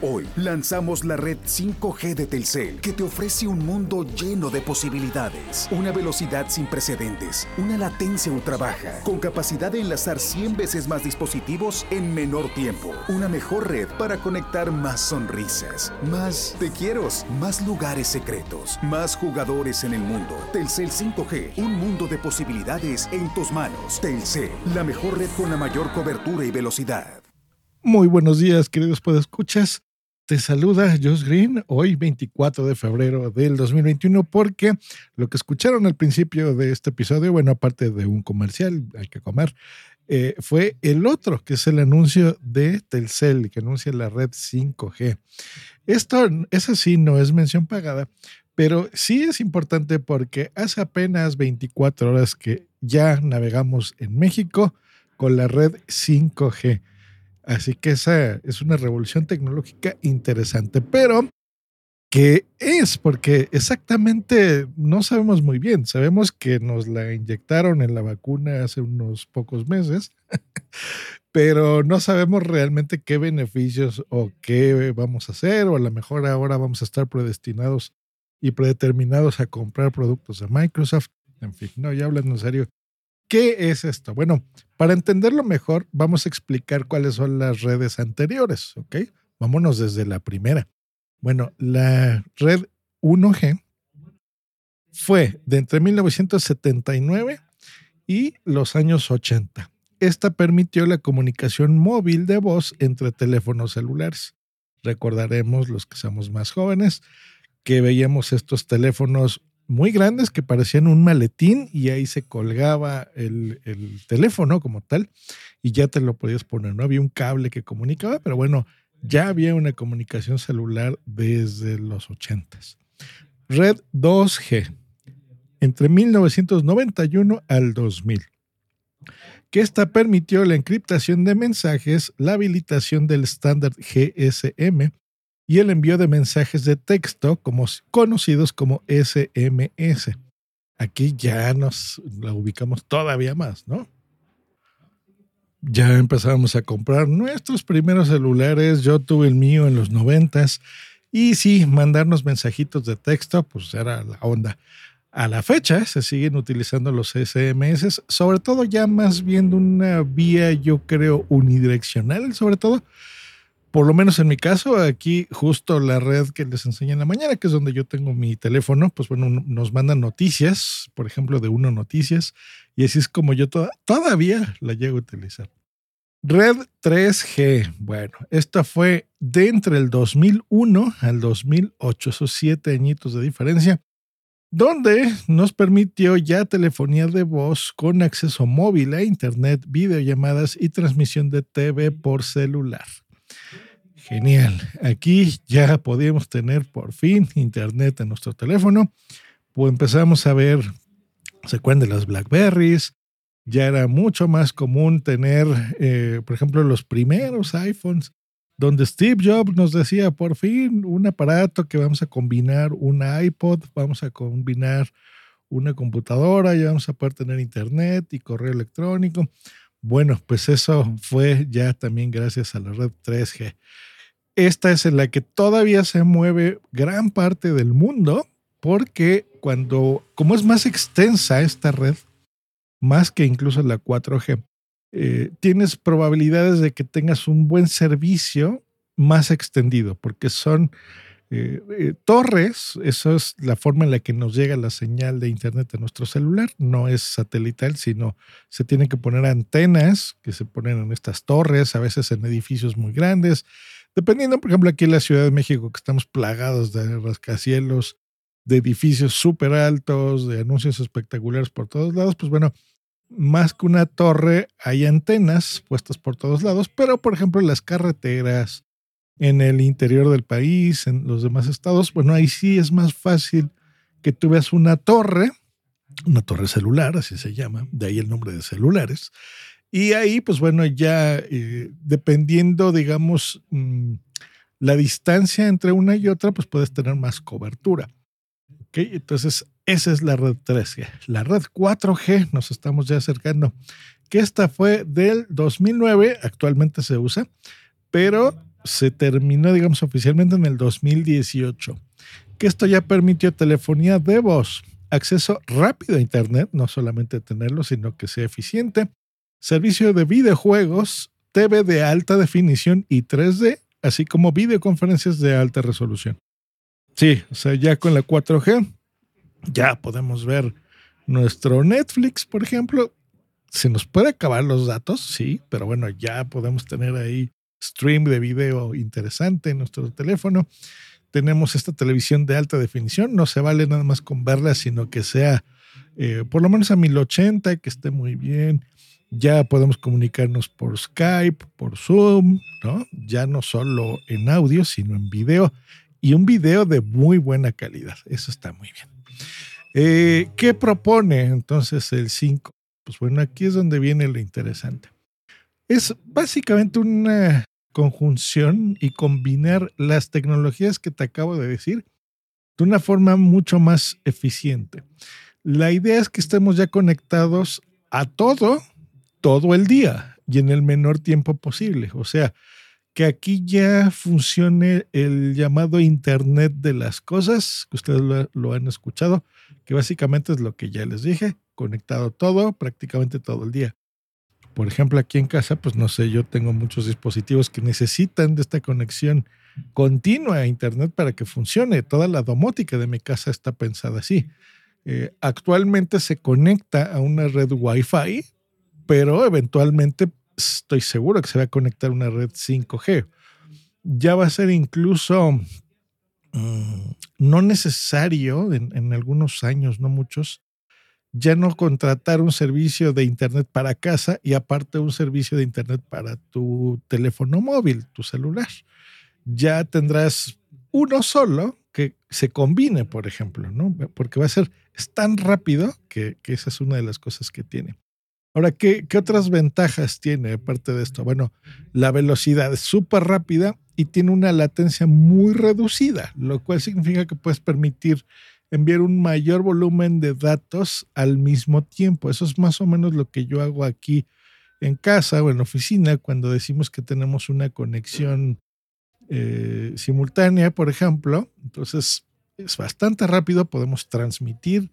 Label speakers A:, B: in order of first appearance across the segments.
A: Hoy lanzamos la red 5G de Telcel que te ofrece un mundo lleno de posibilidades, una velocidad sin precedentes, una latencia ultra baja, con capacidad de enlazar 100 veces más dispositivos en menor tiempo, una mejor red para conectar más sonrisas, más te quiero, más lugares secretos, más jugadores en el mundo. Telcel 5G, un mundo de posibilidades en tus manos. Telcel, la mejor red con la mayor cobertura y velocidad.
B: Muy buenos días, queridos podescuchas. Te saluda Josh Green hoy 24 de febrero del 2021 porque lo que escucharon al principio de este episodio, bueno, aparte de un comercial, hay que comer, eh, fue el otro, que es el anuncio de Telcel, que anuncia la red 5G. Esto, es así, no es mención pagada, pero sí es importante porque hace apenas 24 horas que ya navegamos en México con la red 5G. Así que esa es una revolución tecnológica interesante, pero ¿qué es? Porque exactamente no sabemos muy bien. Sabemos que nos la inyectaron en la vacuna hace unos pocos meses, pero no sabemos realmente qué beneficios o qué vamos a hacer, o a lo mejor ahora vamos a estar predestinados y predeterminados a comprar productos de Microsoft. En fin, no, ya hablando en serio, ¿Qué es esto? Bueno, para entenderlo mejor, vamos a explicar cuáles son las redes anteriores, ¿ok? Vámonos desde la primera. Bueno, la red 1G fue de entre 1979 y los años 80. Esta permitió la comunicación móvil de voz entre teléfonos celulares. Recordaremos los que somos más jóvenes que veíamos estos teléfonos muy grandes que parecían un maletín y ahí se colgaba el, teléfono como tal y ya te lo podías poner. No había un cable que comunicaba, pero bueno, ya había una comunicación celular desde los 80. Red 2G, entre 1991 al 2000, que esta permitió la encriptación de mensajes, la habilitación del estándar GSM, y el envío de mensajes de texto como, conocidos como SMS. Aquí ya nos la ubicamos todavía más, ¿no? Ya empezamos a comprar nuestros primeros celulares. Yo tuve el mío en los noventas. Y sí, mandarnos mensajitos de texto, pues era la onda. A la fecha se siguen utilizando los SMS, sobre todo ya más viendo una vía, yo creo, unidireccional, sobre todo por lo menos en mi caso, aquí justo la red que les enseñé en la mañana, que es donde yo tengo mi teléfono, pues bueno, nos mandan noticias, por ejemplo, de Uno Noticias, y así es como yo todavía la llego a utilizar. Red 3G, bueno, esta fue de entre el 2001 al 2008, esos siete añitos de diferencia, donde nos permitió ya telefonía de voz con acceso móvil a Internet, videollamadas y transmisión de TV por celular. Genial. Aquí ya podíamos tener por fin internet en nuestro teléfono. Empezamos a ver, se de las Blackberries. Ya era mucho más común tener, eh, por ejemplo, los primeros iPhones, donde Steve Jobs nos decía, por fin, un aparato que vamos a combinar un iPod, vamos a combinar una computadora, ya vamos a poder tener internet y correo electrónico. Bueno, pues eso fue ya también gracias a la red 3G. Esta es en la que todavía se mueve gran parte del mundo porque cuando, como es más extensa esta red, más que incluso la 4G, eh, tienes probabilidades de que tengas un buen servicio más extendido, porque son eh, eh, torres, eso es la forma en la que nos llega la señal de Internet a nuestro celular, no es satelital, sino se tienen que poner antenas que se ponen en estas torres, a veces en edificios muy grandes, dependiendo, por ejemplo, aquí en la Ciudad de México, que estamos plagados de rascacielos, de edificios súper altos, de anuncios espectaculares por todos lados, pues bueno, más que una torre, hay antenas puestas por todos lados, pero por ejemplo en las carreteras, en el interior del país, en los demás estados, bueno, ahí sí es más fácil que tú veas una torre, una torre celular, así se llama, de ahí el nombre de celulares. Y ahí, pues bueno, ya eh, dependiendo, digamos, mm, la distancia entre una y otra, pues puedes tener más cobertura. ¿Ok? Entonces, esa es la red 3G. La red 4G nos estamos ya acercando, que esta fue del 2009, actualmente se usa, pero se terminó, digamos, oficialmente en el 2018, que esto ya permitió telefonía de voz, acceso rápido a Internet, no solamente tenerlo, sino que sea eficiente, servicio de videojuegos, TV de alta definición y 3D, así como videoconferencias de alta resolución. Sí, o sea, ya con la 4G, ya podemos ver nuestro Netflix, por ejemplo. Se nos puede acabar los datos, sí, pero bueno, ya podemos tener ahí stream de video interesante en nuestro teléfono. Tenemos esta televisión de alta definición, no se vale nada más con verla, sino que sea eh, por lo menos a 1080, que esté muy bien. Ya podemos comunicarnos por Skype, por Zoom, ¿no? Ya no solo en audio, sino en video. Y un video de muy buena calidad. Eso está muy bien. Eh, ¿Qué propone entonces el 5? Pues bueno, aquí es donde viene lo interesante. Es básicamente una conjunción y combinar las tecnologías que te acabo de decir de una forma mucho más eficiente. La idea es que estemos ya conectados a todo, todo el día y en el menor tiempo posible. O sea, que aquí ya funcione el llamado Internet de las cosas, que ustedes lo, han escuchado, que básicamente es lo que ya les dije, conectado todo, prácticamente todo el día. Por ejemplo, aquí en casa, pues no sé, yo tengo muchos dispositivos que necesitan de esta conexión continua a Internet para que funcione. Toda la domótica de mi casa está pensada así. Eh, actualmente se conecta a una red Wi-Fi, pero eventualmente estoy seguro que se va a conectar una red 5G. Ya va a ser incluso mm, no necesario en, algunos años, no muchos, ya no contratar un servicio de Internet para casa y aparte un servicio de Internet para tu teléfono móvil, tu celular. Ya tendrás uno solo que se combine, por ejemplo, ¿no? Porque va a ser, tan rápido que esa es una de las cosas que tiene. Ahora, ¿qué, ¿qué, otras ventajas tiene aparte de esto? Bueno, la velocidad es súper rápida y tiene una latencia muy reducida, lo cual significa que puedes permitir enviar un mayor volumen de datos al mismo tiempo. Eso es más o menos lo que yo hago aquí en casa o en la oficina cuando decimos que tenemos una conexión eh, simultánea, por ejemplo. Entonces es bastante rápido, podemos transmitir,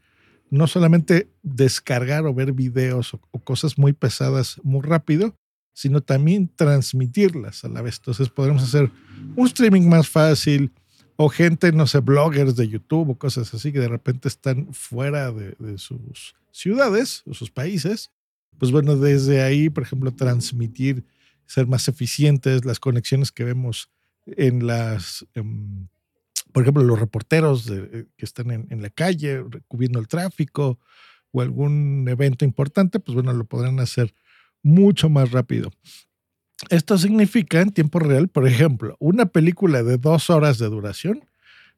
B: no solamente descargar o ver videos o, cosas muy pesadas muy rápido, sino también transmitirlas a la vez. Entonces podremos hacer un streaming más fácil, o gente, no sé, bloggers de YouTube o cosas así que de repente están fuera de, sus ciudades o sus países, pues bueno, desde ahí, por ejemplo, transmitir, ser más eficientes, las conexiones que vemos en las, en, por ejemplo, los reporteros de, eh, que están en, en, la calle cubriendo el tráfico o algún evento importante, pues bueno, lo podrán hacer mucho más rápido. Esto significa en tiempo real, por ejemplo, una película de dos horas de duración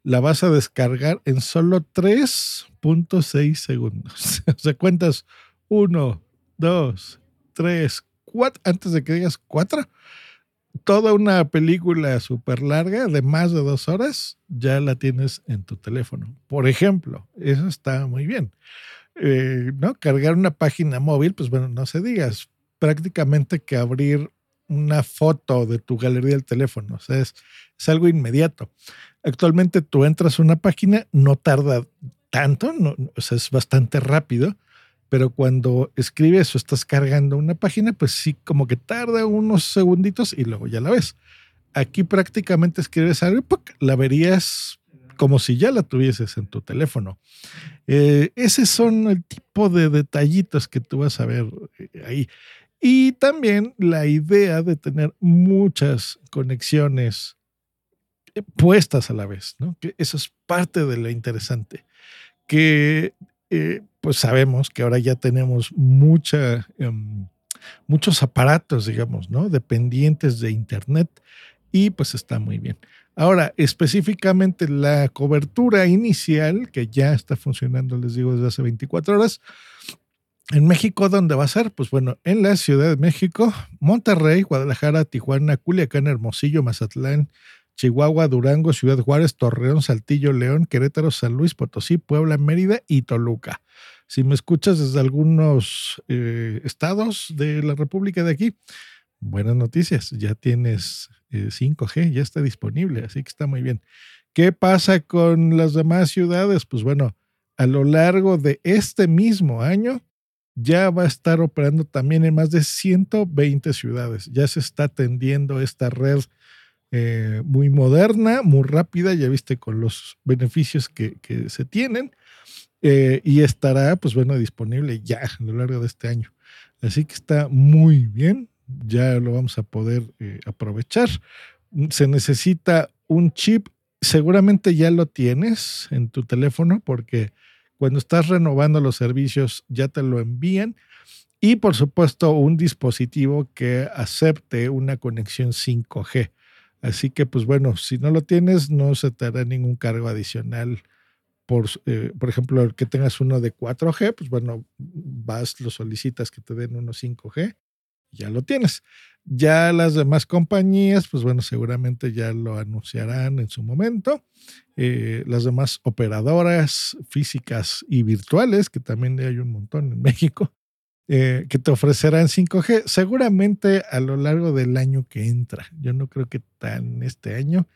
B: la vas a descargar en solo 3.6 segundos. o sea, cuentas uno, dos, tres, cuatro, antes de que digas cuatro, toda una película súper larga de más de dos horas ya la tienes en tu teléfono. Por ejemplo, eso está muy bien. Eh, ¿no? Cargar una página móvil, pues bueno, no se digas, prácticamente que abrir una foto de tu galería del teléfono. O sea, es, algo inmediato. Actualmente tú entras a una página, no tarda tanto, no, o sea, es bastante rápido. Pero cuando escribes o estás cargando una página, pues sí, como que tarda unos segunditos y luego ya la ves. Aquí prácticamente escribes algo, la verías como si ya la tuvieses en tu teléfono. Eh, ese son el tipo de detallitos que tú vas a ver eh, ahí. Y también la idea de tener muchas conexiones eh, puestas a la vez, ¿no? Eso es parte de lo interesante. Que pues sabemos que ahora ya tenemos em, muchos aparatos, digamos, ¿no? Dependientes de Internet y pues está muy bien. Ahora, específicamente la cobertura inicial, que ya está funcionando, les digo, desde hace 24 horas. En México, ¿dónde va a ser? Pues bueno, en la Ciudad de México, Monterrey, Guadalajara, Tijuana, Culiacán, Hermosillo, Mazatlán, Chihuahua, Durango, Ciudad Juárez, Torreón, Saltillo, León, Querétaro, San Luis, Potosí, Puebla, Mérida y Toluca. Si me escuchas desde algunos eh, estados de la República de aquí, buenas noticias, ya tienes 5G, eh, ya está disponible, así que está muy bien. ¿Qué pasa con las demás ciudades? Pues bueno, a lo largo de este mismo año ya va a estar operando también en más de 120 ciudades. Ya se está atendiendo esta red eh, muy moderna, muy rápida, ya viste con los beneficios que, se tienen, eh, y estará, pues bueno, disponible ya a lo largo de este año. Así que está muy bien, ya lo vamos a poder eh, aprovechar. Se necesita un chip, seguramente ya lo tienes en tu teléfono porque cuando estás renovando los servicios ya te lo envían. Y por supuesto un dispositivo que acepte una conexión 5G. Así que pues bueno, si no lo tienes no se te hará ningún cargo adicional. Por, eh, por ejemplo, que tengas uno de 4G, pues bueno, vas, lo solicitas que te den uno 5G ya lo tienes. Ya las demás compañías, pues bueno, seguramente ya lo anunciarán en su momento. Eh, las demás operadoras físicas y virtuales, que también hay un montón en México, eh, que te ofrecerán 5G, seguramente a lo largo del año que entra. Yo no creo que tan este año.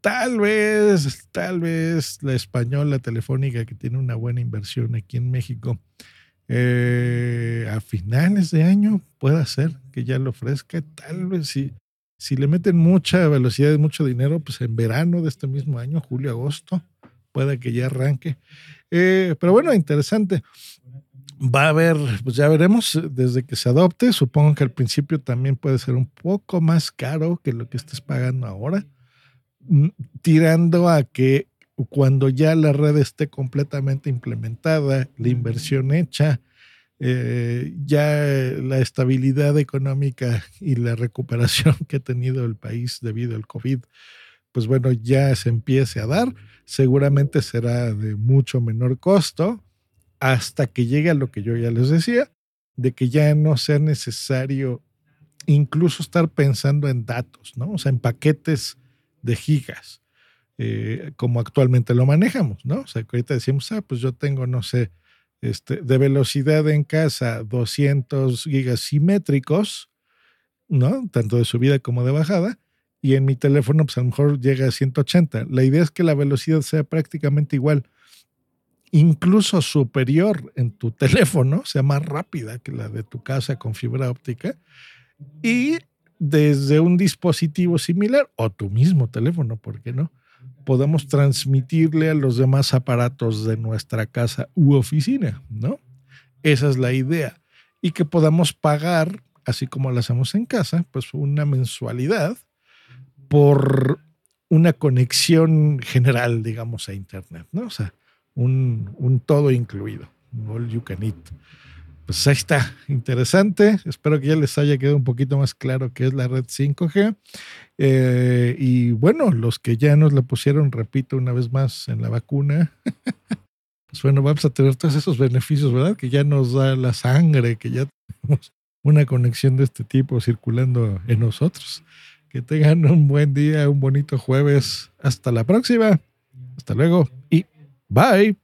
B: Tal vez, tal vez la española telefónica que tiene una buena inversión aquí en México eh, a finales de año puede ser que ya lo ofrezca. Tal vez si, si le meten mucha velocidad y mucho dinero, pues en verano de este mismo año, julio, agosto, puede que ya arranque. Eh, pero bueno, interesante. Va a haber, pues ya veremos desde que se adopte. Supongo que al principio también puede ser un poco más caro que lo que estés pagando ahora, mm, tirando a que cuando ya la red esté completamente implementada, la inversión hecha, eh, ya la estabilidad económica y la recuperación que ha tenido el país debido al COVID, pues bueno, ya se empiece a dar, seguramente será de mucho menor costo hasta que llegue a lo que yo ya les decía, de que ya no sea necesario incluso estar pensando en datos, ¿no? O sea, en paquetes de gigas eh, como actualmente lo manejamos, ¿no? O sea, que ahorita decimos, ah, pues yo tengo, no sé, este, de velocidad en casa 200 gigas simétricos, ¿no? Tanto de subida como de bajada, y en mi teléfono, pues a lo mejor llega a 180. La idea es que la velocidad sea prácticamente igual, incluso superior en tu teléfono, sea más rápida que la de tu casa con fibra óptica, y desde un dispositivo similar o tu mismo teléfono, ¿por qué no? podemos transmitirle a los demás aparatos de nuestra casa u oficina, ¿no? Esa es la idea. Y que podamos pagar, así como lo hacemos en casa, pues una mensualidad por una conexión general, digamos, a Internet, ¿no? O sea, un, un todo incluido, all you can eat. Pues ahí está, interesante. Espero que ya les haya quedado un poquito más claro qué es la red 5G. Eh, y bueno, los que ya nos la pusieron, repito una vez más, en la vacuna, pues bueno, vamos a tener todos esos beneficios, ¿verdad? Que ya nos da la sangre, que ya tenemos una conexión de este tipo circulando en nosotros. Que tengan un buen día, un bonito jueves. Hasta la próxima. Hasta luego y bye.